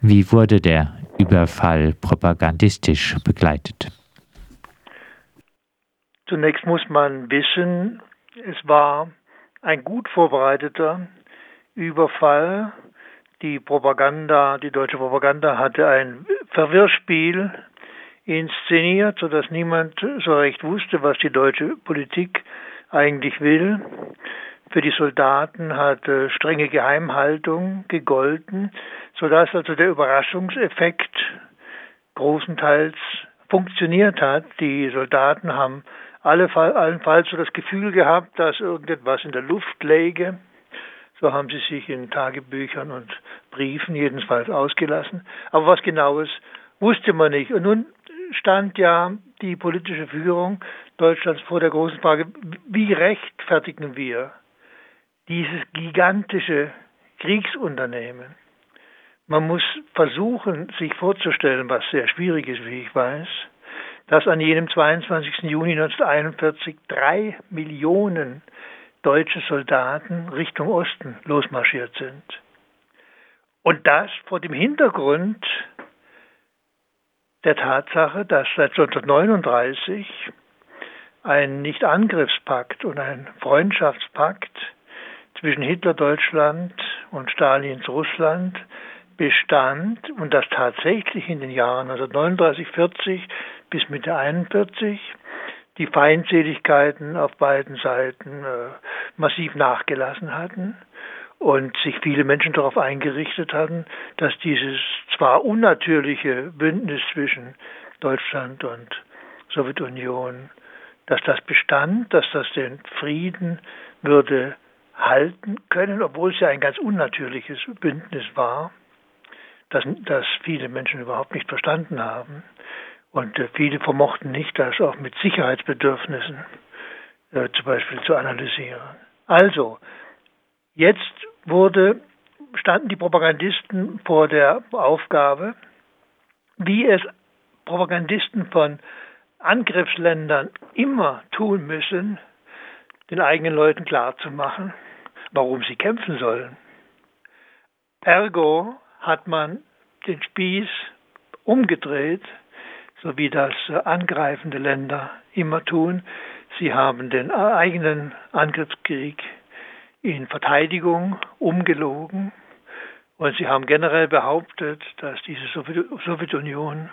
Wie wurde der Überfall propagandistisch begleitet? Zunächst muss man wissen, es war ein gut vorbereiteter Überfall. Die Propaganda, die deutsche Propaganda hatte ein Verwirrspiel inszeniert, sodass niemand so recht wusste, was die deutsche Politik eigentlich will. Für die Soldaten hat äh, strenge Geheimhaltung gegolten, sodass also der Überraschungseffekt großenteils funktioniert hat. Die Soldaten haben alle, allenfalls so das Gefühl gehabt, dass irgendetwas in der Luft läge. So haben sie sich in Tagebüchern und Briefen jedenfalls ausgelassen. Aber was genaues wusste man nicht. Und nun stand ja die politische Führung Deutschlands vor der großen Frage, wie rechtfertigen wir dieses gigantische Kriegsunternehmen? Man muss versuchen, sich vorzustellen, was sehr schwierig ist, wie ich weiß, dass an jenem 22. Juni 1941 drei Millionen deutsche Soldaten Richtung Osten losmarschiert sind. Und das vor dem Hintergrund der Tatsache, dass seit 1939 ein Nicht-Angriffspakt und ein Freundschaftspakt zwischen Hitler-Deutschland und Stalins Russland bestand und dass tatsächlich in den Jahren 1939, 40 bis Mitte 41 die Feindseligkeiten auf beiden Seiten äh, massiv nachgelassen hatten und sich viele Menschen darauf eingerichtet hatten, dass dieses zwar unnatürliche Bündnis zwischen Deutschland und Sowjetunion, dass das bestand, dass das den Frieden würde halten können, obwohl es ja ein ganz unnatürliches Bündnis war, das, das viele Menschen überhaupt nicht verstanden haben. Und äh, viele vermochten nicht, das auch mit Sicherheitsbedürfnissen äh, zum Beispiel zu analysieren. Also, jetzt wurde, standen die Propagandisten vor der Aufgabe, wie es Propagandisten von Angriffsländern immer tun müssen, den eigenen Leuten klarzumachen, warum sie kämpfen sollen. Ergo hat man den Spieß umgedreht so wie das angreifende Länder immer tun. Sie haben den eigenen Angriffskrieg in Verteidigung umgelogen und sie haben generell behauptet, dass diese Sowjetunion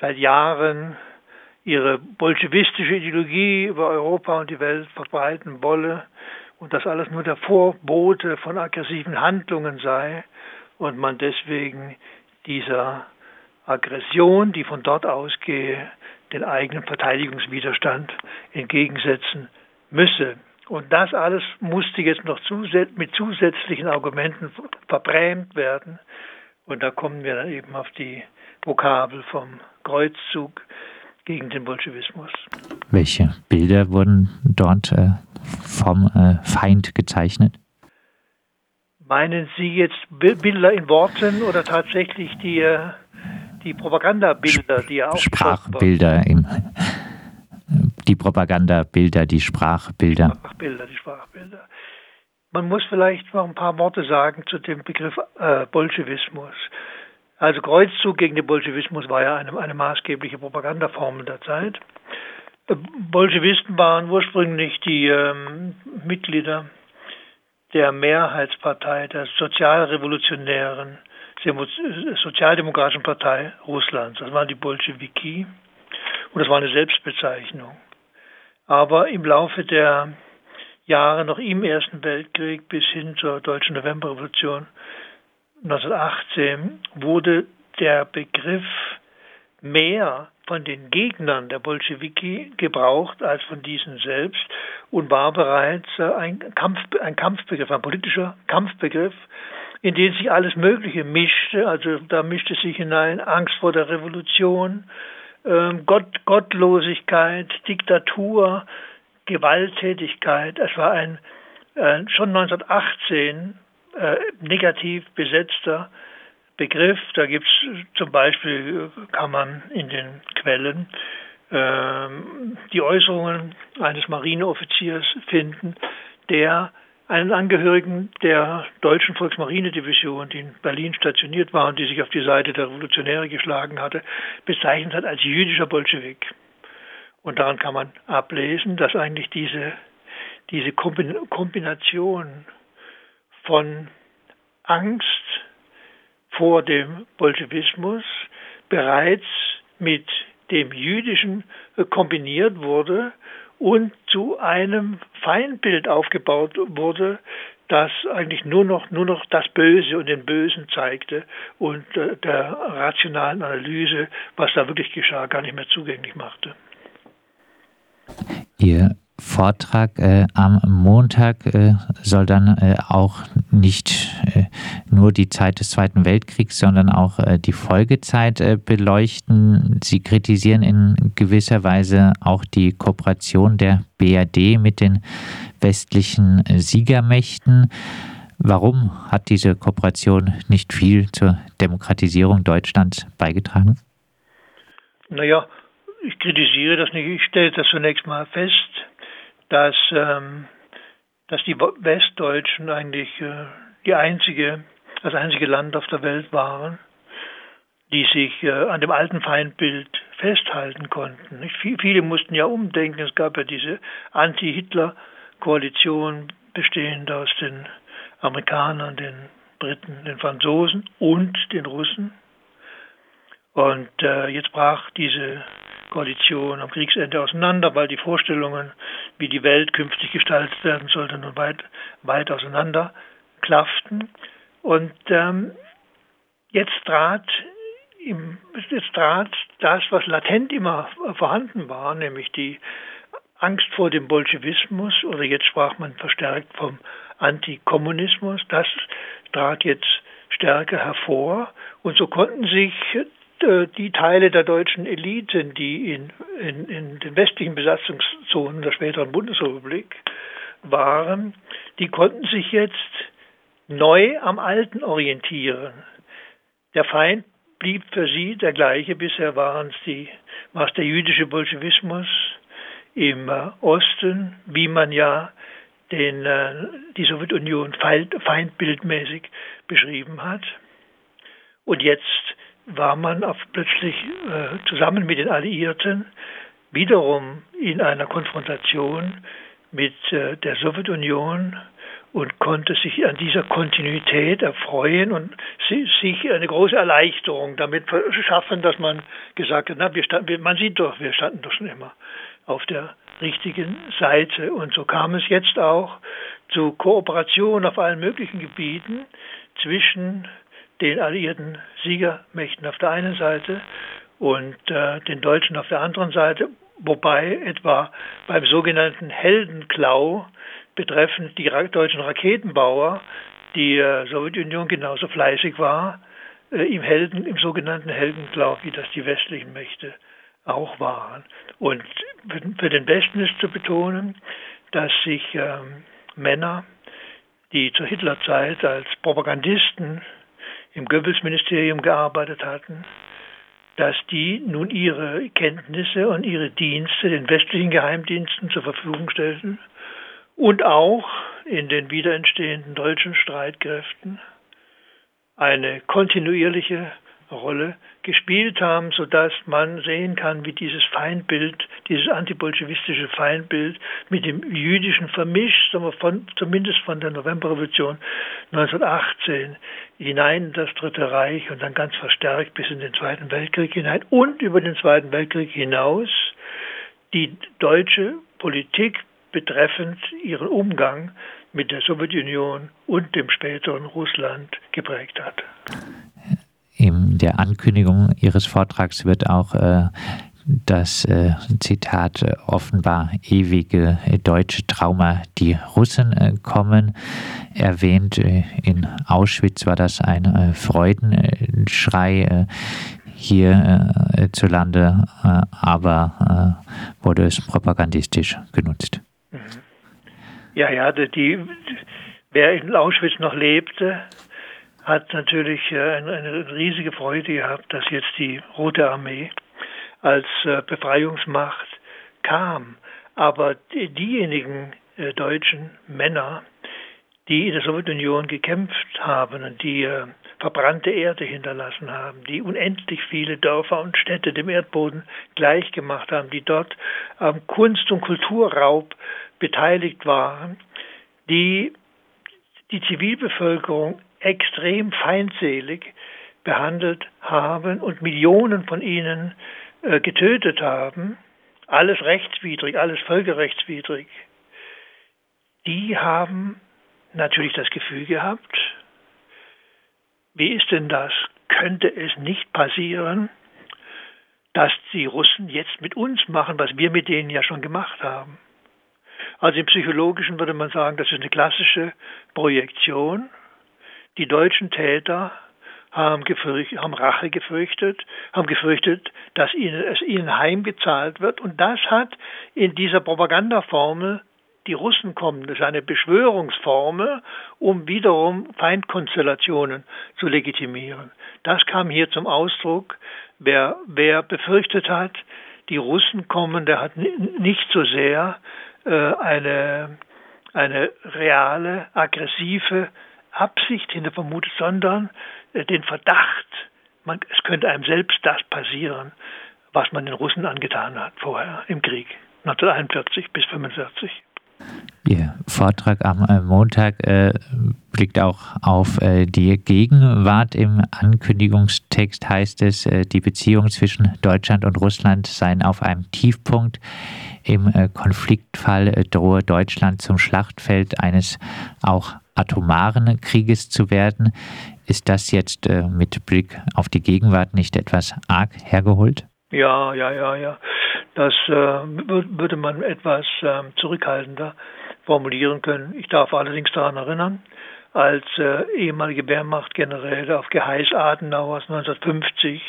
seit Jahren ihre bolschewistische Ideologie über Europa und die Welt verbreiten wolle und dass alles nur der Vorbote von aggressiven Handlungen sei und man deswegen dieser Aggression, die von dort ausgehe, den eigenen Verteidigungswiderstand entgegensetzen müsse. Und das alles musste jetzt noch mit zusätzlichen Argumenten verbrämt werden. Und da kommen wir dann eben auf die Vokabel vom Kreuzzug gegen den Bolschewismus. Welche Bilder wurden dort äh, vom äh, Feind gezeichnet? Meinen Sie jetzt Bilder in Worten oder tatsächlich die äh, die Propagandabilder, die ja auch Sprachbilder im die Propagandabilder, die Sprachbilder. Sprachbilder, die Sprachbilder. Man muss vielleicht noch ein paar Worte sagen zu dem Begriff äh, Bolschewismus. Also Kreuzzug gegen den Bolschewismus war ja eine, eine maßgebliche Propagandaformel der Zeit. Bolschewisten waren ursprünglich die ähm, Mitglieder der Mehrheitspartei der Sozialrevolutionären Sozialdemokratischen Partei Russlands. Das waren die Bolschewiki und das war eine Selbstbezeichnung. Aber im Laufe der Jahre noch im Ersten Weltkrieg bis hin zur deutschen Novemberrevolution 1918 wurde der Begriff mehr von den Gegnern der Bolschewiki gebraucht als von diesen selbst und war bereits ein, Kampf, ein Kampfbegriff, ein politischer Kampfbegriff, in denen sich alles Mögliche mischte. Also da mischte sich hinein Angst vor der Revolution, ähm, Gott, Gottlosigkeit, Diktatur, Gewalttätigkeit. Es war ein äh, schon 1918 äh, negativ besetzter Begriff. Da gibt es zum Beispiel, kann man in den Quellen äh, die Äußerungen eines Marineoffiziers finden, der einen Angehörigen der deutschen Volksmarinedivision, die in Berlin stationiert war und die sich auf die Seite der Revolutionäre geschlagen hatte, bezeichnet hat als jüdischer Bolschewik. Und daran kann man ablesen, dass eigentlich diese, diese Kombination von Angst vor dem Bolschewismus bereits mit dem Jüdischen kombiniert wurde und zu einem Feindbild aufgebaut wurde, das eigentlich nur noch, nur noch das Böse und den Bösen zeigte und äh, der rationalen Analyse, was da wirklich geschah, gar nicht mehr zugänglich machte. Ihr Vortrag äh, am Montag äh, soll dann äh, auch nicht äh, nur die Zeit des Zweiten Weltkriegs, sondern auch äh, die Folgezeit äh, beleuchten. Sie kritisieren in gewisser Weise auch die Kooperation der BRD mit den westlichen Siegermächten. Warum hat diese Kooperation nicht viel zur Demokratisierung Deutschlands beigetragen? Naja, ich kritisiere das nicht. Ich stelle das zunächst mal fest dass, ähm, dass die Westdeutschen eigentlich äh, die einzige, das einzige Land auf der Welt waren, die sich äh, an dem alten Feindbild festhalten konnten. Nicht? Viele mussten ja umdenken. Es gab ja diese Anti-Hitler-Koalition bestehend aus den Amerikanern, den Briten, den Franzosen und den Russen. Und äh, jetzt brach diese Koalition am Kriegsende auseinander, weil die Vorstellungen, wie die Welt künftig gestaltet werden sollte, nun weit, weit auseinander klafften. Und ähm, jetzt trat im, jetzt trat das, was latent immer vorhanden war, nämlich die Angst vor dem Bolschewismus, oder jetzt sprach man verstärkt vom Antikommunismus, das trat jetzt stärker hervor. Und so konnten sich die Teile der deutschen Eliten, die in, in, in den westlichen Besatzungszonen der späteren Bundesrepublik waren, die konnten sich jetzt neu am Alten orientieren. Der Feind blieb für sie der gleiche. Bisher waren es die, war es der jüdische Bolschewismus im äh, Osten, wie man ja den, äh, die Sowjetunion feindbildmäßig beschrieben hat. Und jetzt war man auf plötzlich äh, zusammen mit den Alliierten wiederum in einer Konfrontation mit äh, der Sowjetunion und konnte sich an dieser Kontinuität erfreuen und sich eine große Erleichterung damit schaffen, dass man gesagt hat, na, wir standen, man sieht doch, wir standen doch schon immer auf der richtigen Seite. Und so kam es jetzt auch zu Kooperation auf allen möglichen Gebieten zwischen den alliierten Siegermächten auf der einen Seite und äh, den Deutschen auf der anderen Seite, wobei etwa beim sogenannten Heldenklau betreffend die deutschen Raketenbauer die äh, Sowjetunion genauso fleißig war äh, im Helden, im sogenannten Heldenklau, wie das die westlichen Mächte auch waren. Und für den Westen ist zu betonen, dass sich ähm, Männer, die zur Hitlerzeit als Propagandisten im Goebbels-Ministerium gearbeitet hatten, dass die nun ihre Kenntnisse und ihre Dienste den westlichen Geheimdiensten zur Verfügung stellten und auch in den wiederentstehenden deutschen Streitkräften eine kontinuierliche Rolle gespielt haben, sodass man sehen kann, wie dieses Feindbild, dieses antibolschewistische Feindbild mit dem jüdischen vermischt, von, zumindest von der Novemberrevolution 1918 hinein in das Dritte Reich und dann ganz verstärkt bis in den Zweiten Weltkrieg hinein und über den Zweiten Weltkrieg hinaus die deutsche Politik betreffend ihren Umgang mit der Sowjetunion und dem späteren Russland geprägt hat in der Ankündigung Ihres Vortrags wird auch äh, das äh, Zitat äh, offenbar ewige äh, deutsche Trauma, die Russen äh, kommen, erwähnt. Äh, in Auschwitz war das ein Freudenschrei hierzulande, aber wurde es propagandistisch genutzt. Mhm. Ja, ja, die, wer in Auschwitz noch lebte, hat natürlich äh, eine, riesige Freude gehabt, dass jetzt die Rote Armee als äh, Befreiungsmacht kam. Aber diejenigen äh, deutschen Männer, die in der Sowjetunion gekämpft haben und die verbrannte Erde hinterlassen haben, die unendlich viele Dörfer und Städte dem Erdboden gleichgemacht haben, die dort am Kunst- und Kulturraub beteiligt waren, die die Zivilbevölkerung extrem feindselig behandelt haben und Millionen von ihnen äh, getötet haben, alles rechtswidrig, alles völkerrechtswidrig, die haben natürlich das Gefühl gehabt, wie ist denn das? Könnte es nicht passieren, dass die Russen jetzt mit uns machen, was wir mit denen ja schon gemacht haben? Also im Psychologischen würde man sagen, das ist eine klassische Projektion. Die deutschen Täter haben, gefürchtet, haben Rache gefürchtet, haben gefürchtet, dass ihnen, es ihnen heimgezahlt wird. Und das hat in dieser Propagandaformel die Russen kommen. Das ist eine Beschwörungsformel, um wiederum Feindkonstellationen zu legitimieren. Das kam hier zum Ausdruck. Wer, wer befürchtet hat, die Russen kommen, der hat nicht so sehr äh, eine, eine reale, aggressive Absicht hinter vermutet, sondern äh, den Verdacht, man, es könnte einem selbst das passieren, was man den Russen angetan hat vorher im Krieg, 1941 bis 1945. Ihr Vortrag am äh, Montag äh, blickt auch auf äh, die Gegenwart. Im Ankündigungstext heißt es, äh, die Beziehungen zwischen Deutschland und Russland seien auf einem Tiefpunkt. Im äh, Konfliktfall drohe Deutschland zum Schlachtfeld eines auch atomaren Krieges zu werden. Ist das jetzt mit Blick auf die Gegenwart nicht etwas arg hergeholt? Ja, ja, ja, ja. Das äh, würde man etwas äh, zurückhaltender formulieren können. Ich darf allerdings daran erinnern, als äh, ehemalige Wehrmachtgeneräle auf Geheiß Adenauers 1950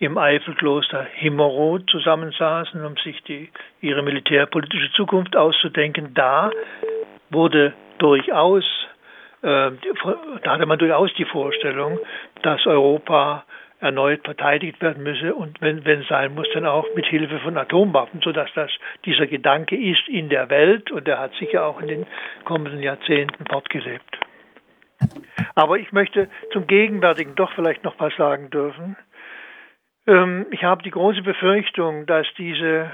im Eifelkloster Himmerod zusammensaßen, um sich die, ihre militärpolitische Zukunft auszudenken. Da wurde durchaus, äh, da hatte man durchaus die Vorstellung, dass Europa erneut verteidigt werden müsse und wenn, wenn sein muss, dann auch mit Hilfe von Atomwaffen, sodass das dieser Gedanke ist in der Welt und der hat sicher auch in den kommenden Jahrzehnten fortgelebt. Aber ich möchte zum Gegenwärtigen doch vielleicht noch was sagen dürfen. Ähm, ich habe die große Befürchtung, dass diese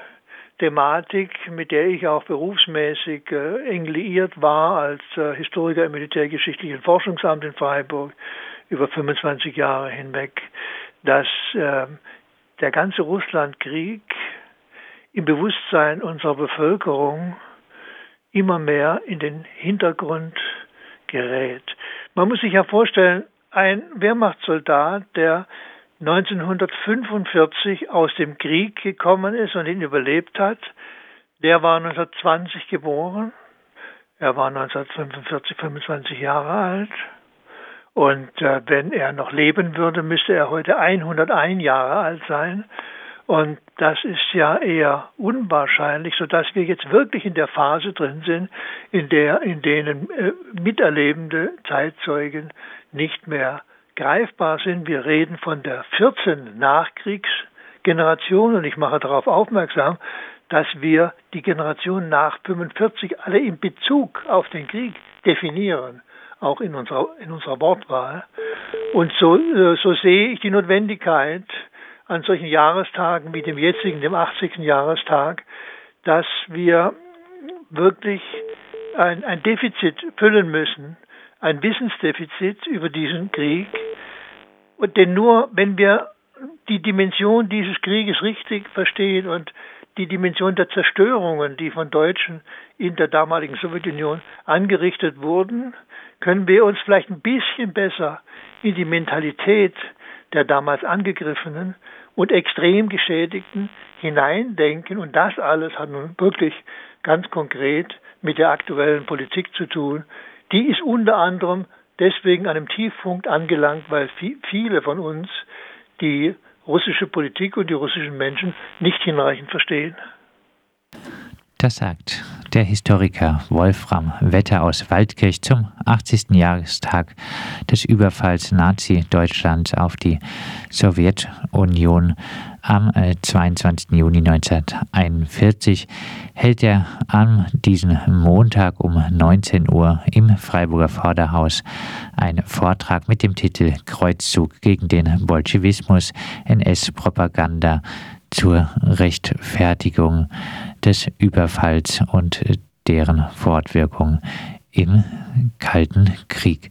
Thematik, mit der ich auch berufsmäßig äh, eng liiert war als äh, Historiker im Militärgeschichtlichen Forschungsamt in Freiburg, über 25 Jahre hinweg, dass äh, der ganze Russlandkrieg im Bewusstsein unserer Bevölkerung immer mehr in den Hintergrund gerät. Man muss sich ja vorstellen, ein Wehrmachtssoldat, der 1945 aus dem Krieg gekommen ist und ihn überlebt hat, der war 1920 geboren. Er war 1945 25 Jahre alt. Und äh, wenn er noch leben würde, müsste er heute 101 Jahre alt sein. Und das ist ja eher unwahrscheinlich, sodass wir jetzt wirklich in der Phase drin sind, in der, in denen äh, miterlebende Zeitzeugen nicht mehr greifbar sind. Wir reden von der 14 Nachkriegsgeneration und ich mache darauf aufmerksam, dass wir die Generation nach 45 alle in Bezug auf den Krieg definieren auch in unserer, in unserer Wortwahl. Und so, äh, so sehe ich die Notwendigkeit an solchen Jahrestagen wie dem jetzigen, dem 80. Jahrestag, dass wir wirklich ein, ein Defizit füllen müssen, ein Wissensdefizit über diesen Krieg. Und denn nur wenn wir die Dimension dieses Krieges richtig verstehen und die Dimension der Zerstörungen, die von Deutschen in der damaligen Sowjetunion angerichtet wurden, können wir uns vielleicht ein bisschen besser in die Mentalität der damals Angegriffenen und extrem Geschädigten hineindenken. Und das alles hat nun wirklich ganz konkret mit der aktuellen Politik zu tun. Die ist unter anderem deswegen an einem Tiefpunkt angelangt, weil viele von uns die russische Politik und die russischen Menschen nicht hinreichend verstehen. Das sagt der Historiker Wolfram Wetter aus Waldkirch zum 80. Jahrestag des Überfalls Nazi-Deutschlands auf die Sowjetunion am 22. Äh, Juni 1941 hält er an diesem Montag um 19 Uhr im Freiburger Vorderhaus einen Vortrag mit dem Titel Kreuzzug gegen den Bolschewismus, NS-Propaganda zur Rechtfertigung des Überfalls und deren Fortwirkung im Kalten Krieg.